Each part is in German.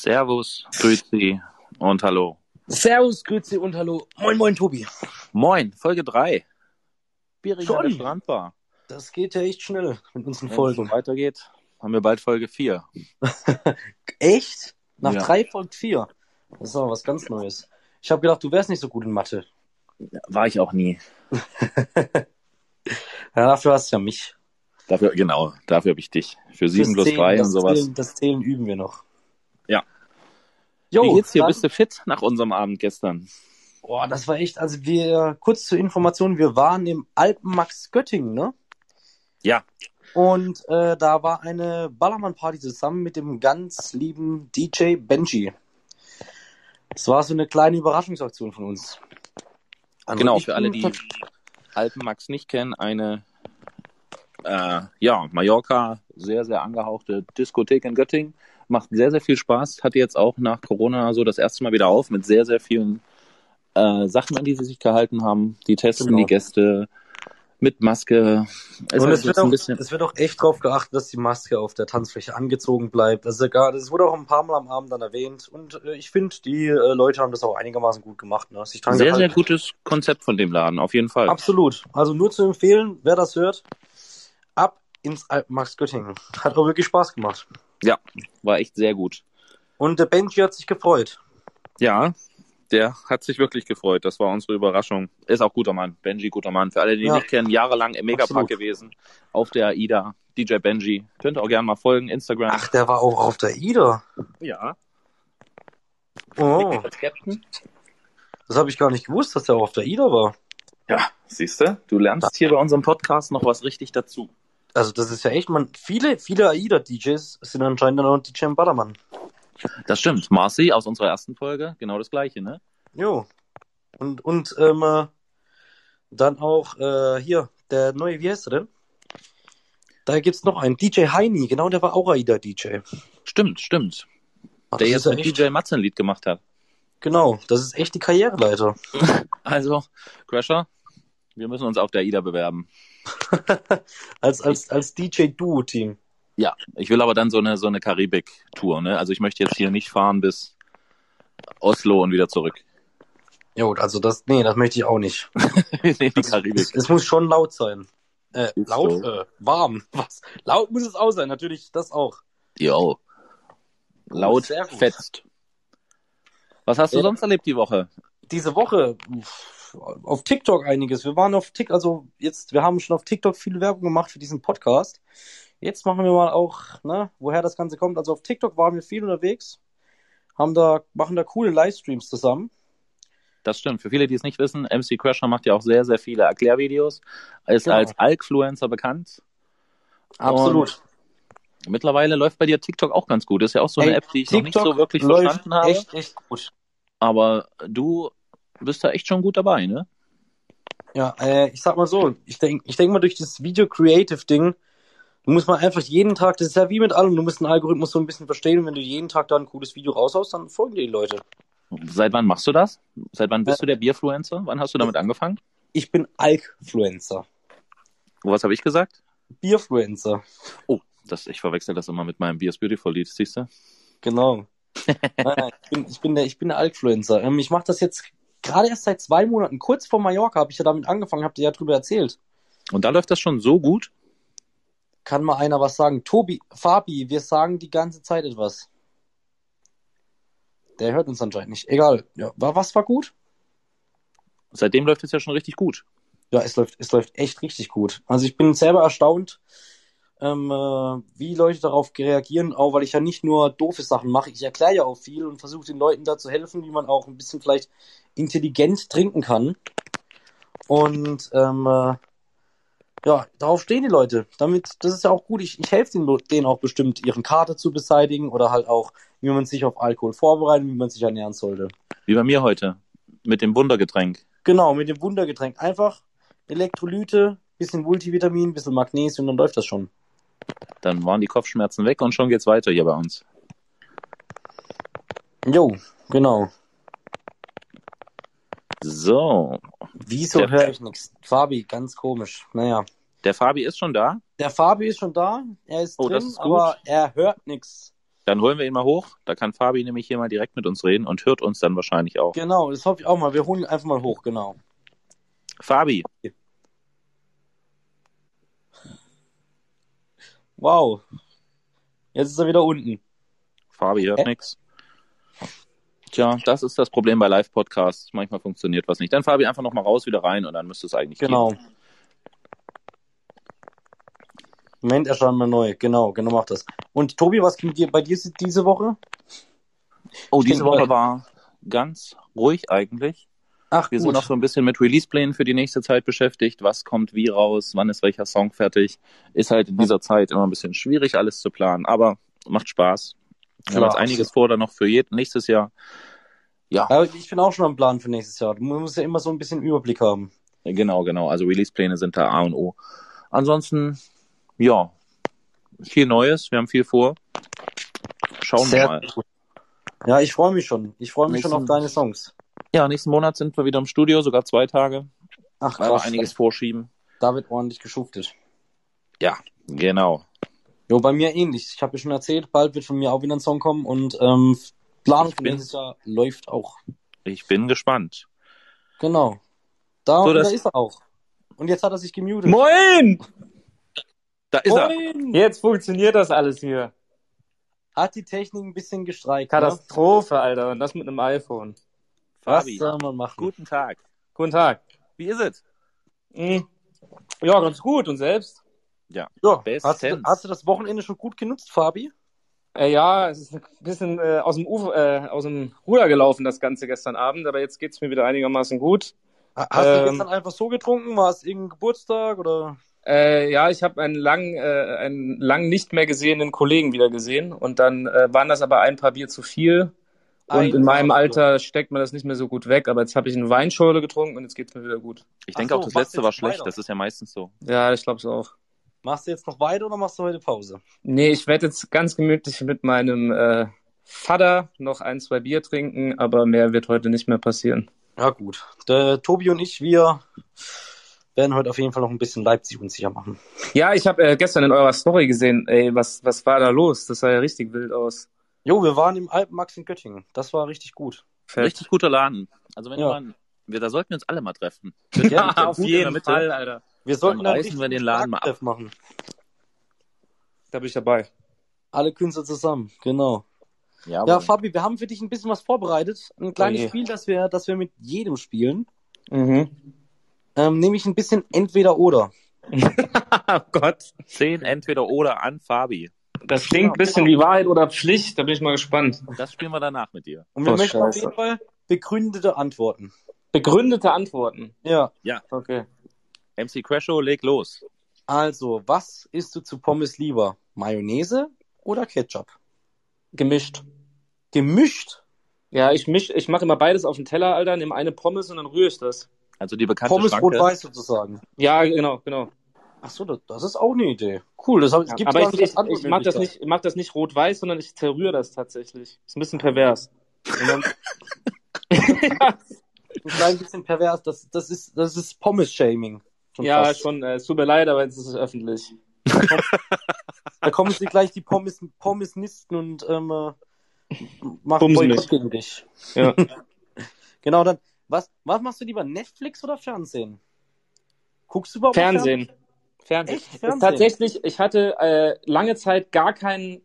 Servus, Grüezi und Hallo. Servus, Grüezi und Hallo. Moin, moin, Tobi. Moin, Folge 3. Bierig an der Schon? Strandbar. Das geht ja echt schnell mit unseren Wenn es Folgen. weitergeht, haben wir bald Folge 4. Echt? Nach Ja. drei folgt vier. Das ist aber was ganz Neues. Ich habe gedacht, du wärst nicht so gut in Mathe. War ich auch nie. Ja, dafür hast du ja mich. Dafür, genau, dafür habe ich dich. Für 7 plus Zählen, 3 das und sowas. Zählen, das Zählen üben wir noch. Jo, Wie geht's dir? dann- Bist du fit nach unserem Abend gestern? Boah, das war echt, also wir, kurz zur Information, wir waren im Alpenmax Göttingen, ne? Ja. Und äh, da war eine Ballermann-Party zusammen mit dem ganz lieben DJ Benji. Es war so eine kleine Überraschungsaktion von uns. Also genau, für alle, die Alpenmax nicht kennen, eine äh, ja, Mallorca, sehr, sehr angehauchte Diskothek in Göttingen. Macht sehr, sehr viel Spaß. Hatte jetzt auch nach Corona so das erste Mal wieder auf mit sehr, sehr vielen äh, Sachen, an die sie sich gehalten haben. Die testen Genau. die Gäste mit Maske. Es und es wird, auch, es wird auch echt drauf geachtet, dass die Maske auf der Tanzfläche angezogen bleibt. Das, ist gar, das wurde auch ein paar Mal am Abend dann erwähnt. Und äh, ich finde, die äh, Leute haben das auch einigermaßen gut gemacht. Ne? Sehr, sehr gehalten. gutes Konzept von dem Laden, auf jeden Fall. Absolut. Also nur zu empfehlen, wer das hört, ab ins Alpenmax Göttingen. Hat auch wirklich Spaß gemacht. Ja, war echt sehr gut. Und der Benji hat sich gefreut. Ja, der hat sich wirklich gefreut. Das war unsere Überraschung. Ist auch guter Mann. Benji, guter Mann. Für alle, die ihn Ja. nicht kennen, jahrelang im Megapark Absolut. gewesen. Auf der AIDA. DJ Benji. Könnt ihr auch gerne mal folgen. Instagram. Ach, der war auch auf der Ida. ja. Oh, das habe ich gar nicht gewusst, dass der auch auf der Ida war. Ja, siehst du? Du lernst hier bei unserem Podcast noch was richtig dazu. Also das ist ja echt, man, viele, viele AIDA-DJs sind anscheinend auch DJ im Ballermann. Das stimmt. Marcy aus unserer ersten Folge, genau das gleiche, ne? Jo. Und, und ähm, äh, dann auch äh, hier, der neue, wie heißt er denn? Da gibt's noch einen, DJ Heini, genau, der war auch AIDA-DJ. Stimmt, stimmt. Ach, Der jetzt mit echt, DJ Matze ein Lied gemacht hat. Genau, das ist echt die Karriereleiter. Also, Crasher, wir müssen uns auf der AIDA bewerben. als, als, als DJ-Duo-Team. Ja, ich will aber dann so eine, so eine Karibik-Tour, ne? Also ich möchte jetzt hier nicht fahren bis Oslo und wieder zurück. Jo, also das, nee, das möchte ich auch nicht. Nehmen die Es, Karibik. es muss schon laut sein. Äh, Ist laut, so. äh, warm. Was? Laut muss es auch sein, natürlich das auch. Jo. Laut Sehr gut. fetzt. Was hast du Ja. sonst erlebt die Woche? Diese Woche pff, auf TikTok einiges. Wir waren auf TikTok, also jetzt, wir haben schon auf TikTok viel Werbung gemacht für diesen Podcast. Jetzt machen wir mal auch, ne, woher das Ganze kommt. Also auf TikTok waren wir viel unterwegs, haben da, machen da coole Livestreams zusammen. Das stimmt. Für viele, die es nicht wissen, MC Crasher macht ja auch sehr, sehr viele Erklärvideos. Ist Genau. als Alkfluencer bekannt. Absolut. Mittlerweile läuft bei dir TikTok auch ganz gut. Ist ja auch so eine Ey, App, die ich noch nicht TikTok so wirklich verstanden habe. Echt, echt gut. Aber du bist da echt schon gut dabei, ne? Ja, äh, ich sag mal so, ich denke ich denk mal durch das Video-Creative-Ding, du musst mal einfach jeden Tag, das ist ja wie mit allem, du musst den Algorithmus so ein bisschen verstehen und wenn du jeden Tag da ein cooles Video raushaust, dann folgen dir die Leute. Seit wann machst du das? Seit wann bist Äh, du der Bierfluencer? Wann hast du damit angefangen? Ich bin Alkfluencer. Was habe ich gesagt? Bierfluencer. Oh, das, ich verwechsel das immer mit meinem Beer's Beautiful Lied, siehst du? Genau. Nein, nein, ich, bin, ich bin der, ich bin der Alkfluencer. Ähm, ich mache das jetzt gerade erst seit zwei Monaten. Kurz vor Mallorca habe ich ja damit angefangen, habt ihr ja drüber erzählt. Und da läuft das schon so gut? Kann mal einer was sagen? Tobi, Fabi, wir sagen die ganze Zeit etwas. Der hört uns anscheinend nicht. Egal. Ja, war, was war gut? Seitdem läuft es ja schon richtig gut. Ja, es läuft, es läuft echt richtig gut. Also ich bin selber erstaunt, ähm, äh, wie Leute darauf reagieren, auch weil ich ja nicht nur doofe Sachen mache. Ich erkläre ja auch viel und versuche den Leuten da zu helfen, wie man auch ein bisschen vielleicht intelligent trinken kann. Und ähm, äh, ja, darauf stehen die Leute. Damit, das ist ja auch gut. Ich, ich helfe denen, denen auch bestimmt, ihren Kater zu beseitigen oder halt auch, wie man sich auf Alkohol vorbereitet, wie man sich ernähren sollte. Wie bei mir heute. Mit dem Wundergetränk. Genau, mit dem Wundergetränk. Einfach Elektrolyte, bisschen Multivitamin, bisschen Magnesium, dann läuft das schon. Dann waren die Kopfschmerzen weg und schon geht's weiter hier bei uns. Jo, genau. So. Wieso Der- höre ich nichts? Fabi, ganz komisch. Naja. Der Fabi ist schon da. Der Fabi ist schon da, er ist Oh, drin, ist aber er hört nichts. Dann holen wir ihn mal hoch. Da kann Fabi nämlich hier mal direkt mit uns reden und hört uns dann wahrscheinlich auch. Genau, das hoffe ich auch mal. Wir holen ihn einfach mal hoch, genau. Fabi, Wow. Jetzt ist er wieder unten. Fabi hört Hä? nix. Tja, das ist das Problem bei Live-Podcasts. Manchmal funktioniert was nicht. Dann Fabi einfach nochmal raus, wieder rein und dann müsste es eigentlich Genau. gehen. Moment, erscheint mal neu. Genau, genau macht das. Und Tobi, was ging dir bei dir diese Woche? Oh, diese Woche war ganz ruhig eigentlich. Ach, Wir sind noch so ein bisschen mit Release-Plänen für die nächste Zeit beschäftigt. Was kommt wie raus? Wann ist welcher Song fertig? Ist halt in dieser Zeit immer ein bisschen schwierig, alles zu planen, aber macht Spaß. Wir haben Klar. jetzt einiges vor, dann noch für nächstes Jahr. Ja, Aber ich bin auch schon am Plan für nächstes Jahr. Du musst ja immer so ein bisschen Überblick haben. genau, genau. Also Release-Pläne sind da A und O. Ansonsten, ja, viel Neues. Wir haben viel vor. Schauen wir mal. gut. Ja, ich freue mich schon. Ich freue mich schon auf deine Songs. Ja, nächsten Monat sind wir wieder im Studio, sogar zwei Tage, Ach, krass. einiges vorschieben. Da wird ordentlich geschuftet. Ja, genau. Jo, bei mir ähnlich. Ich habe ja schon erzählt, bald wird von mir auch wieder ein Song kommen und ähm, Planung Ich für bin- nächstes Jahr läuft auch. Ich bin gespannt. Genau. Da, So, da das- ist er auch. Und jetzt hat er sich gemutet. Moin! Da ist er. Moin! Jetzt funktioniert das alles hier. Hat die Technik ein bisschen gestreikt. Ne? Katastrophe, Alter. Und das mit einem iPhone. Was Fabi, soll man machen? guten Tag. Guten Tag. Wie ist es? Hm. Ja, ganz gut. Und selbst? Ja, Bestens. hast, du, hast du das Wochenende schon gut genutzt, Fabi? Äh, ja, es ist ein bisschen äh, aus, dem Ufer, äh, aus dem Ruder gelaufen, das Ganze gestern Abend. Aber jetzt geht's mir wieder einigermaßen gut. Ha- Hast du Ähm, gestern einfach so getrunken? War es irgendein Geburtstag oder? Äh, ja, ich habe einen lang, äh, einen lang nicht mehr gesehenen Kollegen wieder gesehen. Und dann äh, waren das aber ein paar Bier zu viel. Und Ein in meinem Alter steckt man das nicht mehr so gut weg. Aber jetzt habe ich eine Weinschorle getrunken und jetzt geht's mir wieder gut. Ich Ach denke so, auch, das letzte war schlecht. weiter? Das ist ja meistens so. Ja, ich glaube es auch. Machst du jetzt noch weiter oder machst du heute Pause? Nee, ich werde jetzt ganz gemütlich mit meinem äh, Vater noch ein, zwei Bier trinken, aber mehr wird heute nicht mehr passieren. Ja, gut. Der Tobi und ich, wir werden heute auf jeden Fall noch ein bisschen Leipzig unsicher machen. Ja, ich habe äh, gestern in eurer Story gesehen, ey, was, was war da los? Das sah ja richtig wild aus. Jo, wir waren im Alpenmax in Göttingen. Das war richtig gut. Fett. Richtig guter Laden. Also wenn Ja. ihr mal, wir, da sollten wir uns alle mal treffen. Ja, Ja, auf jeden. Fall, Alter. Wir sollten Dann einen reißen wir den Laden mal ab. Machen. Da bin ich dabei. Alle Künstler zusammen, genau. Ja, Ja, Fabi, wir haben für dich ein bisschen was vorbereitet. Ein kleines Oh je. Spiel, das wir, das wir mit jedem spielen. Mhm. Ähm, nämlich ein bisschen entweder oder. oh Gott. zehn entweder oder an Fabi. Das klingt ein bisschen wie Wahrheit oder Pflicht, da bin ich mal gespannt. Das spielen wir danach mit dir. Und wir Oh, möchten auf Scheiße. jeden Fall begründete Antworten. Begründete Antworten. Ja. Okay. MC Crasho, leg los. Also, was isst du zu Pommes lieber? Mayonnaise oder Ketchup? Gemischt. Gemischt. Ja, ich misch, ich mache immer beides auf den Teller, Alter, nehme eine Pommes und dann rühre ich das. Also die bekannte Pommes rot-weiß sozusagen. Ja, genau, genau. Ach so, das, das ist auch eine Idee. Cool, das, das gibt's Aber gar ich, nicht ich, ich mache das nicht, ich mach das nicht rot-weiß, sondern ich zerrühre das tatsächlich. Ist ein bisschen pervers. Dann ein klein bisschen pervers. Das, das ist, das ist Pommes-Shaming. Ja, fast. schon, äh, es tut mir leid, aber jetzt ist es öffentlich. Da kommen sie gleich die Pommes, Pommesnisten und ähm, äh, machen Boykott gegen dich. Ja. Genau, dann, was, was machst du lieber, Netflix oder Fernsehen? Guckst du überhaupt noch Fernsehen. Fernsehen. Echt? Fernsehen? Tatsächlich, ich hatte äh, lange Zeit gar keinen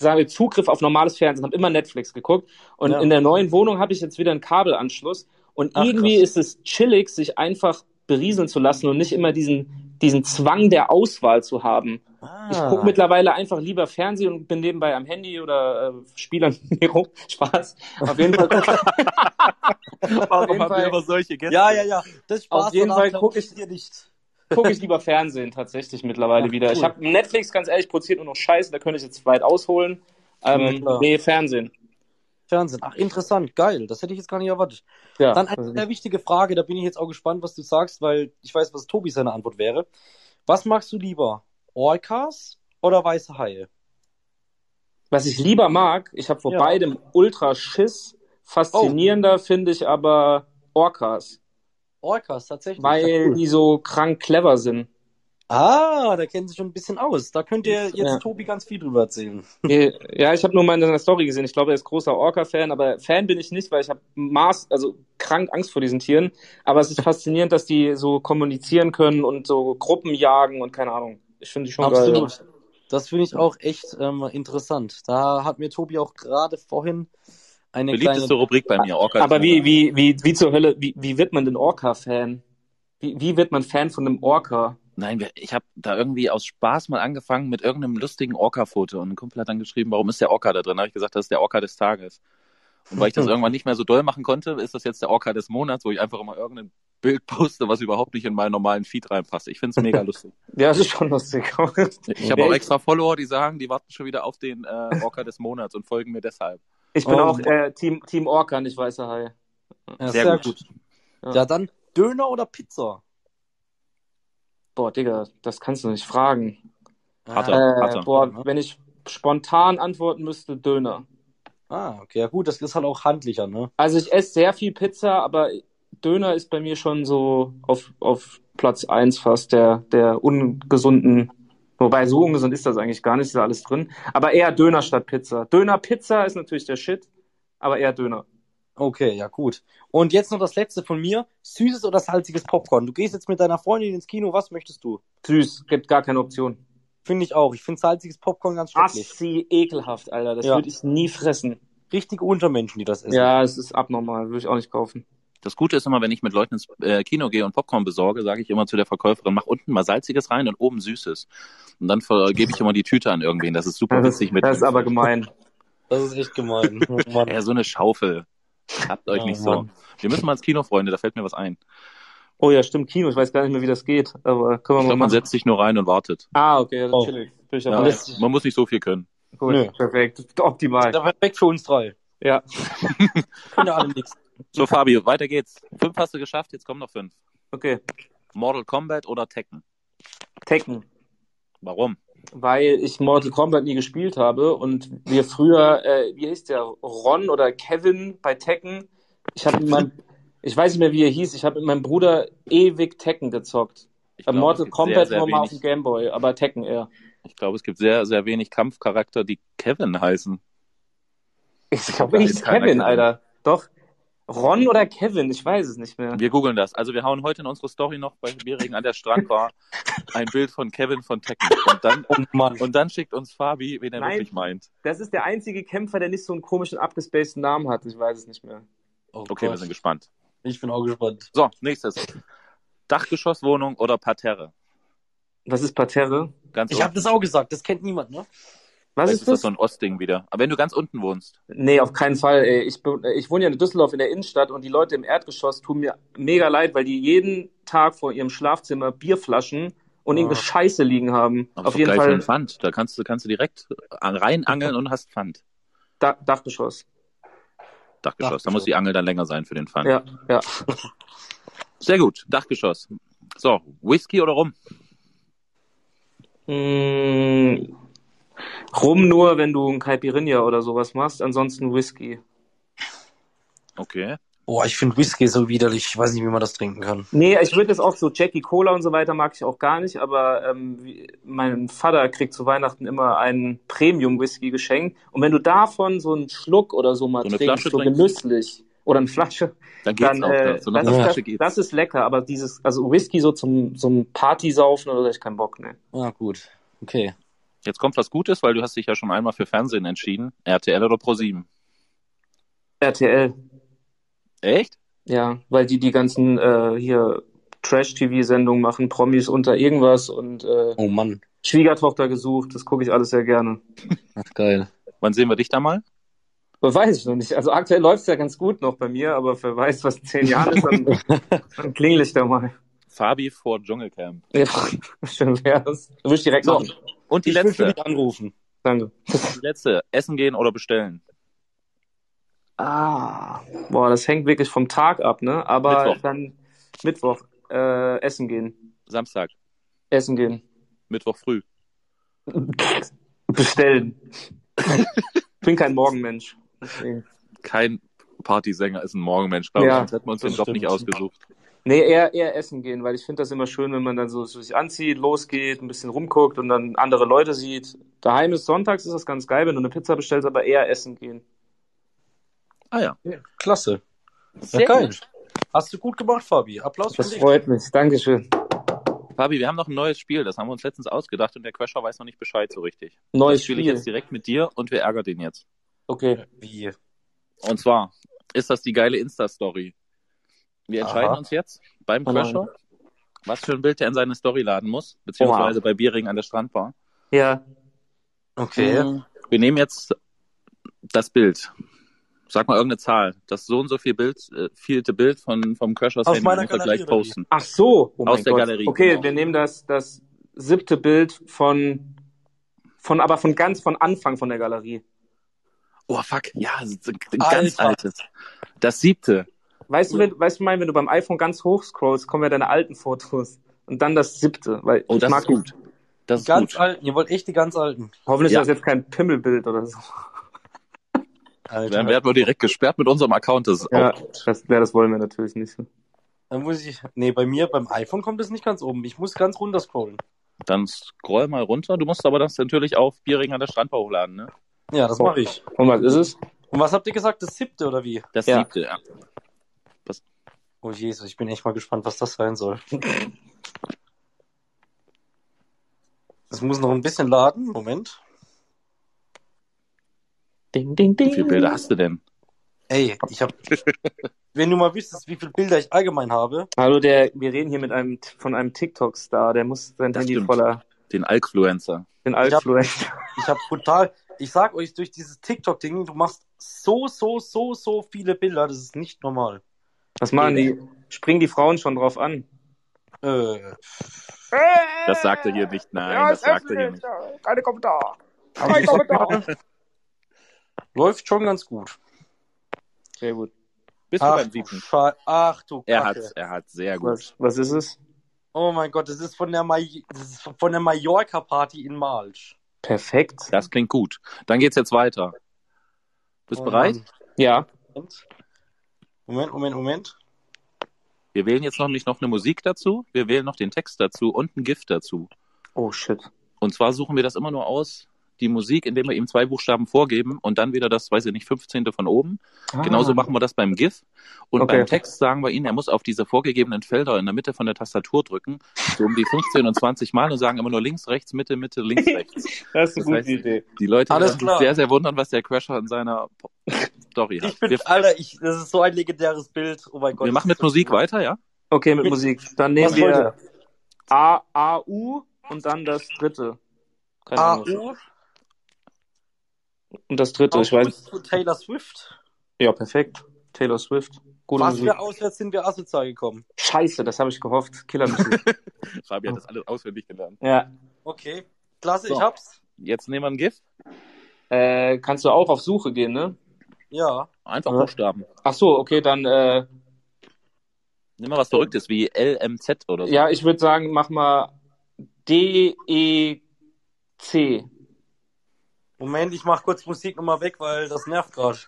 sagen wir, Zugriff auf normales Fernsehen, habe immer Netflix geguckt. Und Ja. in der neuen Wohnung habe ich jetzt wieder einen Kabelanschluss. Und Ach, irgendwie krass. ist es chillig, sich einfach berieseln zu lassen und nicht immer diesen, diesen Zwang der Auswahl zu haben. Ah. Ich gucke mittlerweile einfach lieber Fernsehen und bin nebenbei am Handy oder äh, spiele an mir rum. Spaß. Auf jeden Fall. Warum haben wir immer solche Gäste? Ja, ja, ja. Das Spaß Auf jeden Fall glaub guck ich ich- dir nicht. Gucke ich lieber Fernsehen tatsächlich mittlerweile Ach, wieder. cool. Ich habe Netflix, ganz ehrlich, produziert nur noch Scheiße, da könnte ich jetzt weit ausholen. Ja, Ähm, klar. nee, Fernsehen. Fernsehen. Ach, interessant, geil. Das hätte ich jetzt gar nicht erwartet. Ja, Dann eine sehr wichtige Frage, da bin ich jetzt auch gespannt, was du sagst, weil ich weiß, was Tobi seine Antwort wäre. Was magst du lieber? Orcas oder weiße Haie? was ich lieber mag, ich habe vor Ja. beidem ultra Schiss. Faszinierender finde ich aber Orcas, Orcas, tatsächlich. weil ja, cool. die so krank clever sind. Ah, da kennen Sie schon ein bisschen aus. Da könnt ihr jetzt Ja. Tobi ganz viel drüber erzählen. Ja, ich habe nur mal in seiner Story gesehen. Ich glaube, er ist großer Orca-Fan, aber Fan bin ich nicht, weil ich habe Maß, also krank Angst vor diesen Tieren. Aber es ist faszinierend, dass die so kommunizieren können und so Gruppen jagen und keine Ahnung. Ich finde die schon geil. Absolut. Das finde ich auch echt ähm, interessant. Da hat mir Tobi auch gerade vorhin eine Beliebteste kleine... Rubrik bei mir, Orca. Aber wie, wie, wie, wie zur Hölle, wie, wie wird man denn Orca-Fan? Wie, wie wird man Fan von einem Orca? Nein, ich habe da irgendwie aus Spaß mal angefangen mit irgendeinem lustigen Orca-Foto und ein Kumpel hat dann geschrieben, warum ist der Orca da drin? Da habe ich gesagt, das ist der Orca des Tages. Und weil ich das irgendwann nicht mehr so doll machen konnte, ist das jetzt der Orca des Monats, wo ich einfach immer irgendein Bild poste, was überhaupt nicht in meinen normalen Feed reinpasst. Ich finde es mega lustig. Ja, das ist schon lustig. Ich habe auch extra Follower, die sagen, die warten schon wieder auf den äh, Orca des Monats und folgen mir deshalb. Ich bin Oh, auch äh, Team, Team Orca, nicht weißer Hai. Ja, Sehr sehr, gut. gut. Ja. Ja, dann Döner oder Pizza? Boah, Digga, das kannst du nicht fragen. Harter, Äh, harter. boah, wenn ich spontan antworten müsste, Döner. Ah, okay, ja gut, das ist halt auch handlicher, ne? Also ich esse sehr viel Pizza, aber Döner ist bei mir schon so auf, auf Platz eins fast der, der ungesunden. Wobei, so ungesund ist das eigentlich gar nicht, ist ja alles drin. Aber eher Döner statt Pizza. Döner Pizza ist natürlich der Shit, aber eher Döner. Okay, ja gut. Und jetzt noch das letzte von mir. Süßes oder salziges Popcorn? Du gehst jetzt mit deiner Freundin ins Kino, was möchtest du? Süß, gibt gar keine Option. Finde ich auch. Ich finde salziges Popcorn ganz schrecklich. Assi, ekelhaft, Alter. Das Ja. würde ich nie fressen. Richtige Untermenschen, die das essen. Ja, es ist abnormal, würde ich auch nicht kaufen. Das Gute ist immer, wenn ich mit Leuten ins äh, Kino gehe und Popcorn besorge, sage ich immer zu der Verkäuferin, mach unten mal Salziges rein und oben Süßes. Und dann ver- gebe ich immer die Tüte an irgendwen. Das ist super Das witzig ist, mit. das ist aber gemein. Das ist echt gemein. Oh. Ja, so eine Schaufel. Habt euch Oh, nicht so. Mann. Wir müssen mal ins Kino, Freunde, da fällt mir was ein. Oh ja, stimmt, Kino. Ich weiß gar nicht mehr, wie das geht, aber können wir Ich mal glaube, man setzt sich nur rein und wartet. Ah, okay, Oh. chillig. Bin ich Ja, man muss nicht so viel können. Gut, Nö. perfekt. Optimal. Perfekt für uns drei. Ja. Können ja alle nichts. So, Fabio, weiter geht's. Fünf hast du geschafft, jetzt kommen noch fünf. Okay. Mortal Kombat oder Tekken? Tekken. Warum? Weil ich Mortal Kombat nie gespielt habe und wir früher, äh, wie hieß der, Ron oder Kevin bei Tekken. Ich habe mit meinem, ich weiß nicht mehr, wie er hieß, ich habe mit meinem Bruder ewig Tekken gezockt. Ich Äh, glaube, es Mortal Kombat sehr, sehr nur mal auf dem Gameboy, aber Tekken eher. ich glaube, es gibt sehr, sehr wenig Kampfcharakter, die Kevin heißen. Ich glaube, Kevin, Kevin. Alter. Doch. Ron oder Kevin, ich weiß es nicht mehr. Wir googeln das. Also wir hauen heute in unsere Story noch bei Beringen an der Strandbar ein Bild von Kevin von Tekken. Und dann, Oh und dann schickt uns Fabi, wen er Nein. wirklich meint. Das ist der einzige Kämpfer, der nicht so einen komischen, abgespaceden Namen hat. Ich weiß es nicht mehr. Oh Okay, wir Gott. sind gespannt. Ich bin auch gespannt. So, nächstes. Dachgeschosswohnung oder Parterre? Was ist Parterre? Ganz Ich habe das auch gesagt, das kennt niemand, ne? Was Vielleicht ist das? so ein Ostding wieder. Aber wenn du ganz unten wohnst, Nee, auf keinen Fall. Ey. Ich, ich wohne ja in Düsseldorf in der Innenstadt und die Leute im Erdgeschoss tun mir mega leid, weil die jeden Tag vor ihrem Schlafzimmer Bierflaschen und Ah. irgendeine Scheiße liegen haben. aber auf ist jeden Fall einen Pfand. Da kannst du, kannst du direkt reinangeln und hast Pfand. da Dachgeschoss. Dachgeschoss. Da muss die Angel dann länger sein für den Pfand. Ja, ja. Sehr gut. Dachgeschoss. So, Whisky oder Rum? Mm, rum nur, wenn du ein Caipirinha oder sowas machst, ansonsten Whisky. Okay. Boah, ich finde Whisky so widerlich. Ich weiß nicht, wie man das trinken kann. Nee, ich würde das auch so Jackie Cola und so weiter mag ich auch gar nicht, aber ähm, wie, mein Vater kriegt zu Weihnachten immer einen Premium Whisky geschenkt und wenn du davon so einen Schluck oder so mal So eine trinkst, Flasche so trinkst? genüsslich oder eine Flasche, Dann geht's dann auch. äh, so das, Flasche das, geht's. das ist lecker, aber dieses also Whisky so zum zum Partysaufen oder so, ich keinen Bock, ne. Ah, gut. Okay. Jetzt kommt was Gutes, weil du hast dich ja schon einmal für Fernsehen entschieden. RTL oder Pro7? RTL, Echt? ja, weil die die ganzen äh, hier Trash-TV-Sendungen machen, Promis unter irgendwas und äh, Oh Mann. Schwiegertochter gesucht, das gucke ich alles sehr gerne. Ach, geil. Wann sehen wir dich da mal? Weiß ich noch nicht. Also aktuell läuft's ja ganz gut noch bei mir, aber wer weiß, was in zehn Jahren ist, dann, dann klingel ich da mal. Fabi vor Dschungelcamp. Ja, schön wär's. Würde ich direkt So. machen. Und die Ich will für letzte. dich anrufen. Danke. Die letzte. Essen gehen oder bestellen? Ah, boah, das hängt wirklich vom Tag ab, ne? Aber Mittwoch. dann Mittwoch äh, essen gehen. Samstag. Essen gehen. Mittwoch früh. Bestellen. ich bin kein Morgenmensch. Deswegen. Kein Partysänger ist ein Morgenmensch, glaube Ja, ich. Sonst hätten wir uns den Job nicht ausgesucht. Nee, eher, eher essen gehen, weil ich finde das immer schön, wenn man dann so, so sich anzieht, losgeht, ein bisschen rumguckt und dann andere Leute sieht. Daheim ist sonntags, ist das ganz geil, wenn du eine Pizza bestellst, aber eher essen gehen. Ah ja. Klasse. Sehr ja, geil. gut. Hast du gut gemacht, Fabi. Applaus für Das dich. freut mich. Dankeschön. Fabi, wir haben noch ein neues Spiel, das haben wir uns letztens ausgedacht und der Crasher weiß noch nicht Bescheid so richtig. Neues das spiele ich Spiel. jetzt direkt mit dir und wir ärgern den jetzt. Okay. Wie? Und zwar ist das die geile Insta-Story. Wir entscheiden Aha. uns jetzt beim. Crasher, was für ein Bild er in seine Story laden muss, beziehungsweise bei Biering an der Strandbar. Ja. Okay. Mhm. Wir nehmen jetzt das Bild. Sag mal irgendeine Zahl. Das so und so viel Bild, äh, vielte Bild von, vom Crashers Aus Handy meiner er Galerie gleich posten. Ach so. Oh Aus der Gott. Galerie, Okay, genau. wir nehmen das, das siebte Bild von, von, aber von ganz von Anfang von der Galerie. Oh fuck, ja, ein Alter. ganz altes. Das siebte. Weißt du, wenn, weißt du mein, wenn du beim iPhone ganz hoch scrollst, kommen ja deine alten Fotos. Und dann das siebte, weil Oh, ich das mag ist gut. Das ist Ganz gut. alten. Ihr wollt echt die ganz alten. Hoffentlich Ja. ist das jetzt kein Pimmelbild oder so. Alter. Dann werden wir direkt gesperrt mit unserem Account. Das ist Ja, auch gut. das, ja, das wollen wir natürlich nicht. Dann muss ich. Nee, bei mir beim iPhone kommt es nicht ganz oben. Ich muss ganz runter scrollen. Dann scroll mal runter. Du musst aber das natürlich auf Biering an der Strandbar hochladen, ne? Ja, das mache ich. Und was ist es? Und was habt ihr gesagt? Das siebte oder wie? Das Ja. siebte, ja. Oh Jesus, ich bin echt mal gespannt, was das sein soll. Es muss noch ein bisschen laden. Moment. Ding, ding, ding. Wie viele Bilder hast du denn? Ey, ich hab. Wenn du mal wüsstest, wie viele Bilder ich allgemein habe. Hallo, der, wir reden hier mit einem, von einem TikTok-Star, der muss sein Das Handy stimmt. voller, Den Alkfluencer. den Altfluencer. Ich habe brutal. Ich sag euch, durch dieses TikTok-Ding, du machst so, so, so, so viele Bilder. Das ist nicht normal. Was machen die? Springen die Frauen schon drauf an? Äh, Das sagt er hier nicht. Nein, das sagt er hier nicht. Keine Kommentare. sag mal, läuft schon ganz gut. Sehr gut. Bist du Ach, beim du siebten? Sche- Ach du Er Kacke. hat, er hat sehr gut. Was, was ist es? Oh mein Gott, das ist von der, Mai von der Mallorca-Party in Malsch. Perfekt. Das klingt gut. Dann geht's jetzt weiter. Bist Oh bereit? Mann. Ja. Moment, Moment, Moment. Moment. Wir wählen jetzt noch nicht noch eine Musik dazu. Wir wählen noch den Text dazu und ein Gift dazu. Oh shit. Und zwar suchen wir das immer nur aus, die Musik, indem wir ihm zwei Buchstaben vorgeben und dann wieder das, weiß ich nicht, 15. von oben. Genauso machen wir das beim GIF. Und Ah. Okay. beim Text sagen wir ihm, er muss auf diese vorgegebenen Felder in der Mitte von der Tastatur drücken, so um die 15 und 20 Mal und sagen immer nur links, rechts, Mitte, Mitte, links, rechts. Das ist Das eine gute heißt, Idee. Die Leute Alles werden sich sehr, sehr wundern, was der Crasher in seiner Story hat. Ich bin, Wir, Alter, ich, das ist so ein legendäres Bild. Oh mein Gott. wir das machen mit Musik cool. weiter, ja? Okay, mit Mit- Musik. Dann nehmen Was wir? A, A, U und dann das dritte. Keine Ahnung. AU, Und das dritte, ich weiß. zu Taylor Swift. Ja, perfekt. Taylor Swift. Gute Was Musik. für auswärts sind wir asozial gekommen? Scheiße, das habe ich gehofft. Killermusik. Fabi hat das alles auswendig gelernt. ja. Okay. Klasse, So. ich hab's. Jetzt nehmen wir ein GIF. Äh, kannst du auch auf Suche gehen, ne? Ja. Einfach Ja. Buchstaben. Ach so, okay, dann, äh, Nimm mal was Verrücktes wie LMZ oder so. ja, ich würde sagen, mach mal D, E, C. Moment, ich mach kurz Musik nochmal weg, weil das nervt gerade.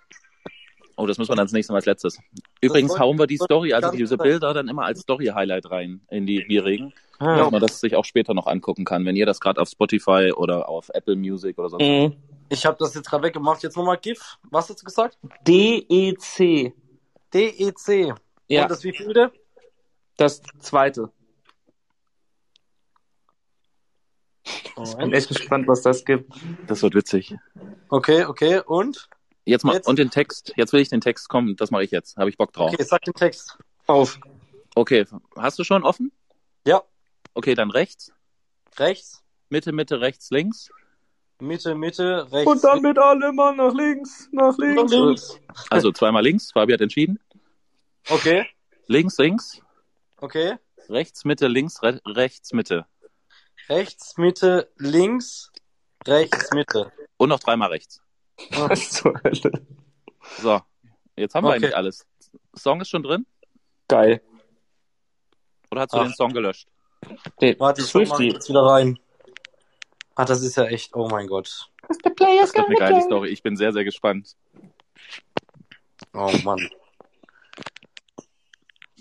Oh, das müssen wir dann das nächste Mal als letztes. Übrigens hauen wir die Story, also diese Bilder dann immer als Story-Highlight rein in die Bierregen, Ah. dass man das sich auch später noch angucken kann, wenn ihr das gerade auf Spotify oder auf Apple Music oder sonst Mhm. Ich habe das jetzt gerade weggemacht. Jetzt nochmal GIF. Was hast du gesagt? D, E, C. DEC. Ja, Und das wievielte? das zweite. Ich bin echt gespannt, was das gibt. Das wird witzig. Okay, okay. Und? Jetzt mal Jetzt? und den Text. Jetzt will ich den Text kommen. Das mache ich jetzt. Habe ich Bock drauf. Okay, sag den Text. Auf. Okay, hast du schon offen? Ja. Okay, dann rechts, Rechts, Mitte, Mitte, rechts, links. Mitte, Mitte, rechts. Und dann mit allem Mann nach links, nach links. links. Also zweimal links. Fabi hat entschieden. Okay, Links, links, okay. rechts, Mitte, links, re rechts, Mitte. Rechts, Mitte, links, rechts, Mitte. Und noch dreimal rechts. Was zur Hölle? So, jetzt haben wir Okay. eigentlich alles. Song ist schon drin? Geil. Oder hast du Ach. den Song gelöscht? Den Warte, ich mach jetzt wieder rein. Ah, das ist ja echt, oh mein Gott. Das wird eine geile Story. Ich bin sehr, sehr gespannt. Oh Mann.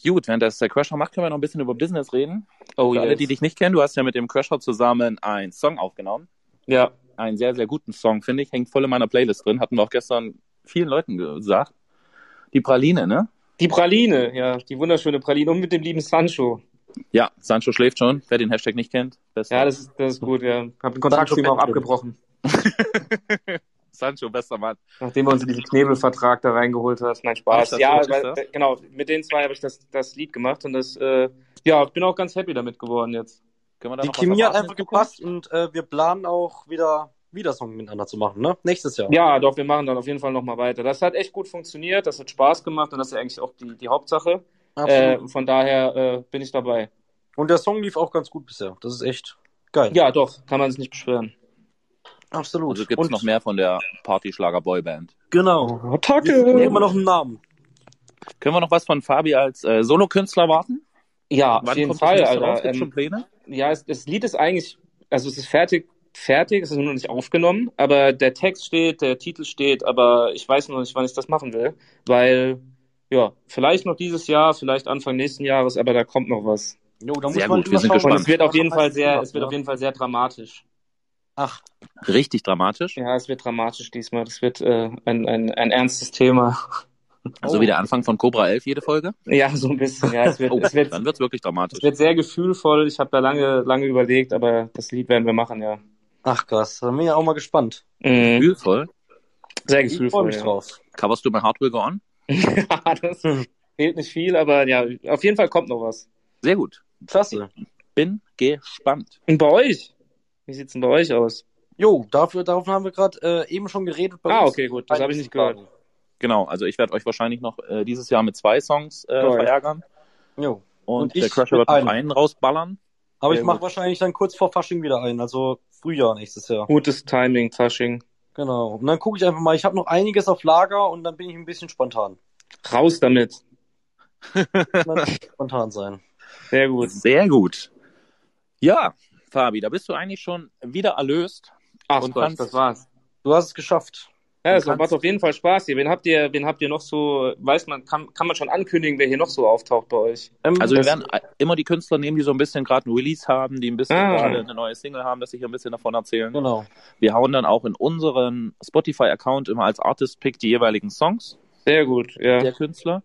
Gut, während das der Crasher macht, können wir noch ein bisschen über Business reden. Oh Für alle, yes. die dich nicht kennen, du hast ja mit dem Crasher zusammen einen Song aufgenommen. Ja, Einen sehr, sehr guten Song, finde ich. Hängt voll in meiner Playlist drin. Hatten wir auch gestern vielen Leuten gesagt. Die Praline, ne? die Praline, ja, die wunderschöne Praline und mit dem lieben Sancho. Ja, Sancho schläft schon. Wer den Hashtag nicht kennt. Bester. Ja, das ist, das ist gut, ja. Hab den Kontakt zu ihm auch abgebrochen, Sancho, bester Mann. nachdem er uns diesen Knebelvertrag da reingeholt hat. Nein, Spaß. Ja, weil, das? genau, mit den zwei habe ich das, das Lied gemacht und das, äh, ja, bin auch ganz happy damit geworden jetzt. Können wir da Die Chemie hat einfach gepasst und äh, wir planen auch wieder, wieder Song miteinander zu machen, ne? Nächstes Jahr. Ja, doch, wir machen dann auf jeden Fall nochmal weiter. Das hat echt gut funktioniert, das hat Spaß gemacht und das ist ja eigentlich auch die, die Hauptsache. Äh, von daher äh, bin ich dabei. Und der Song lief auch ganz gut bisher. Das ist echt geil. Ja, doch, kann man sich nicht beschweren. Absolut. Also gibt es und noch mehr von der Partyschlager-Boyband. Genau. Wir Attacke! suchen immer noch einen Namen. Können wir noch was von Fabi als äh, Solokünstler warten? Ja, auf Wann jeden kommt das Fall, raus? Alter. Gibt's schon Ähm, Pläne? ja, es, das Lied ist eigentlich, also es ist fertig, fertig, es ist nur noch nicht aufgenommen, aber der Text steht, der Titel steht, aber ich weiß noch nicht, wann ich das machen will, weil, ja, vielleicht noch dieses Jahr, vielleicht Anfang nächsten Jahres, aber da kommt noch was. Jo, da Sehr muss man gut, wir sind Und gespannt. es wird auf jeden Fall sehr, es wird auf jeden Fall sehr dramatisch. Ach, Richtig dramatisch. Ja, es wird dramatisch diesmal. Das wird äh, ein, ein, ein ernstes Thema. So Oh. wie der Anfang von Cobra 11 jede Folge. Ja, so ein bisschen. Ja, es wird, Oh, es wird, dann wird's wirklich dramatisch. es wird sehr gefühlvoll. Ich habe da lange, lange überlegt, aber das Lied werden wir machen, ja. ach krass, da bin ich ja auch mal gespannt. Mhm. Gefühlvoll. Sehr Ich freue gefühlvoll. mich Ja. drauf. Coverst du bei Hard Will Go On? ja, das fehlt nicht viel, aber ja, auf jeden Fall kommt noch was. Sehr gut. Klasse. Bin gespannt. Und bei euch? Wie sieht's denn bei euch aus? Jo, dafür, davon haben wir gerade äh, eben schon geredet. Bei Ah, uns. okay, gut. Das habe ich nicht gehört. Genau, also ich werde euch wahrscheinlich noch äh, dieses Jahr mit zwei Songs äh, verärgern. Jo. Und, Und ich der Crusher wird noch einem. einen rausballern. Aber ich mache wahrscheinlich dann kurz vor Fasching wieder ein, also Frühjahr nächstes Jahr. Gutes Timing, Fasching. Genau. Und dann gucke ich einfach mal. Ich habe noch einiges auf Lager und dann bin ich ein bisschen spontan. Raus damit. Dann spontan sein. Sehr gut. Sehr gut. Ja, Fabi, da bist du eigentlich schon wieder erlöst. Ach Und Gott, kannst- das war's. Du hast es geschafft. Ja, es kannst- macht auf jeden Fall Spaß hier. Wen habt ihr, wen habt ihr noch so, weiß man, kann, kann man schon ankündigen, wer hier noch so auftaucht bei euch? Ähm, Also wir werden immer die Künstler nehmen, die so ein bisschen gerade ein Release haben, die ein bisschen Ah. gerade eine neue Single haben, dass sie hier ein bisschen davon erzählen. genau. Wir hauen dann auch in unseren Spotify-Account immer als Artist-Pick die jeweiligen Songs Sehr gut, ja. der Künstler.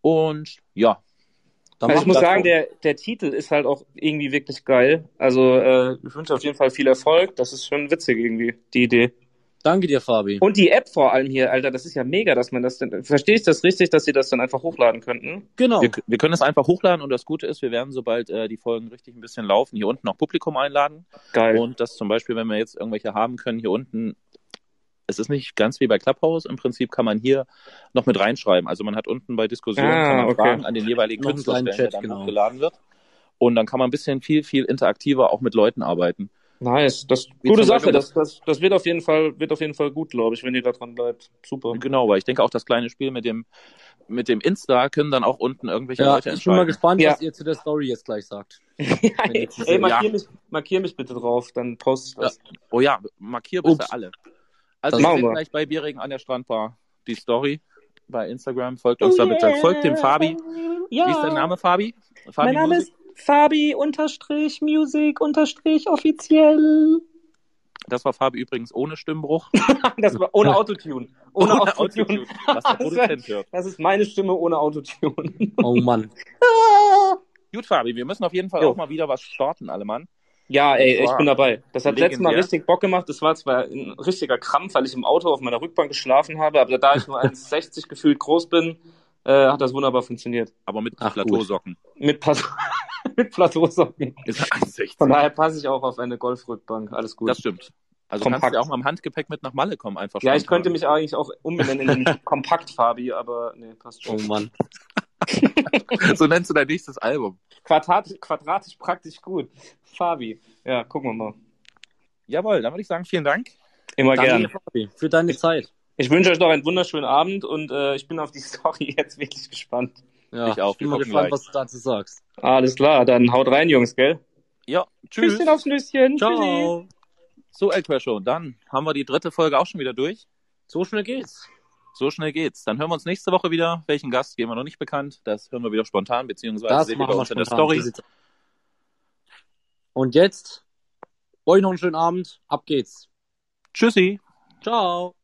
Und ja, Also ich muss das sagen, der, der Titel ist halt auch irgendwie wirklich geil. Also äh, ich wünsche auf jeden Fall viel Erfolg. Das ist schon witzig irgendwie, die Idee. Danke dir, Fabi. Und die App vor allem hier, Alter, das ist ja mega, dass man das denn. Verstehe ich das richtig, dass sie das dann einfach hochladen könnten? Genau. wir, wir können es einfach hochladen und das Gute ist, wir werden, sobald äh, die Folgen richtig ein bisschen laufen, hier unten auch Publikum einladen. Geil. Und das zum Beispiel, wenn wir jetzt irgendwelche haben können, hier unten, es ist nicht ganz wie bei Clubhouse, im Prinzip kann man hier noch mit reinschreiben. Also man hat unten bei Diskussionen Ah, kann man okay. Fragen an den jeweiligen Künstler stellen, der Chat, dann genau. hochgeladen wird. Und dann kann man ein bisschen viel, viel interaktiver auch mit Leuten arbeiten. Nice. Das Wie gute Sache. Das, das, das wird auf jeden Fall, wird auf jeden Fall gut, glaube ich, wenn ihr da dran bleibt. Super. Genau, weil ich denke auch das kleine Spiel mit dem mit dem Insta können dann auch unten irgendwelche Ja, Leute ich bin mal gespannt, Ja. was ihr zu der Story jetzt gleich sagt. ey, markier, ja. mich, markier mich bitte drauf, dann poste ich das. Oh ja, markier bitte Ups. alle. Also Das wir machen sehen wir. gleich bei Bierregen an der Strandbar die Story bei Instagram. Folgt uns da bitte. Folgt dem Fabi. Ja. Wie ist dein Name, Fabi? Fabi Mein Name Music? ist Fabi unterstrich Music unterstrich offiziell. Das war Fabi übrigens ohne Stimmbruch. Das war ohne Autotune. Ohne, Autotune. Was der Das wär- Produzent hört. Das ist meine Stimme ohne Autotune. Oh Mann. Gut, Fabi, wir müssen auf jeden Fall Jo. auch mal wieder was starten, alle Mann. Ja, ey, ich bin dabei. Das hat letztes Mal richtig Bock gemacht. Das war zwar ein richtiger Krampf, weil ich im Auto auf meiner Rückbank geschlafen habe, aber da ich nur 1,60 gefühlt groß bin, äh, hat das wunderbar funktioniert. Aber mit Ach, Plateausocken. Mit, Pla mit Plateausocken. Ist 1,60. Von daher passe ich auch auf eine Golfrückbank. Alles gut. Das stimmt. Also Kompakt. kannst du ja auch mal im Handgepäck mit nach Malle kommen, einfach ja, ich könnte mich eigentlich auch umbenennen in den Kompakt-Fabi, aber nee, passt Oh schon. Mann. So nennst du dein nächstes Album. Quadratisch, quadratisch praktisch gut. Fabi. Ja, gucken wir mal. Jawohl, dann würde ich sagen, vielen Dank. Immer Danke gern. dir, Fabi, für deine Zeit. Ich wünsche euch noch einen wunderschönen Abend und äh, ich bin auf die Story jetzt wirklich gespannt. Ja, Ich auch. Ich bin mal gespannt, gleich. was du dazu sagst. Alles klar, dann haut rein, Jungs, gell? Ja, tschüss. Küsschen aufs Nüsschen. Tschüssi. Ciao. So, El Show, dann haben wir die dritte Folge auch schon wieder durch. So schnell geht's. So schnell geht's. Dann hören wir uns nächste Woche wieder. Welchen Gast geben wir noch nicht bekannt. Das hören wir wieder spontan, beziehungsweise Das ihr machen bei wir uns in der spontan. Story. Und jetzt euch noch einen schönen Abend. Ab geht's. Tschüssi. Ciao.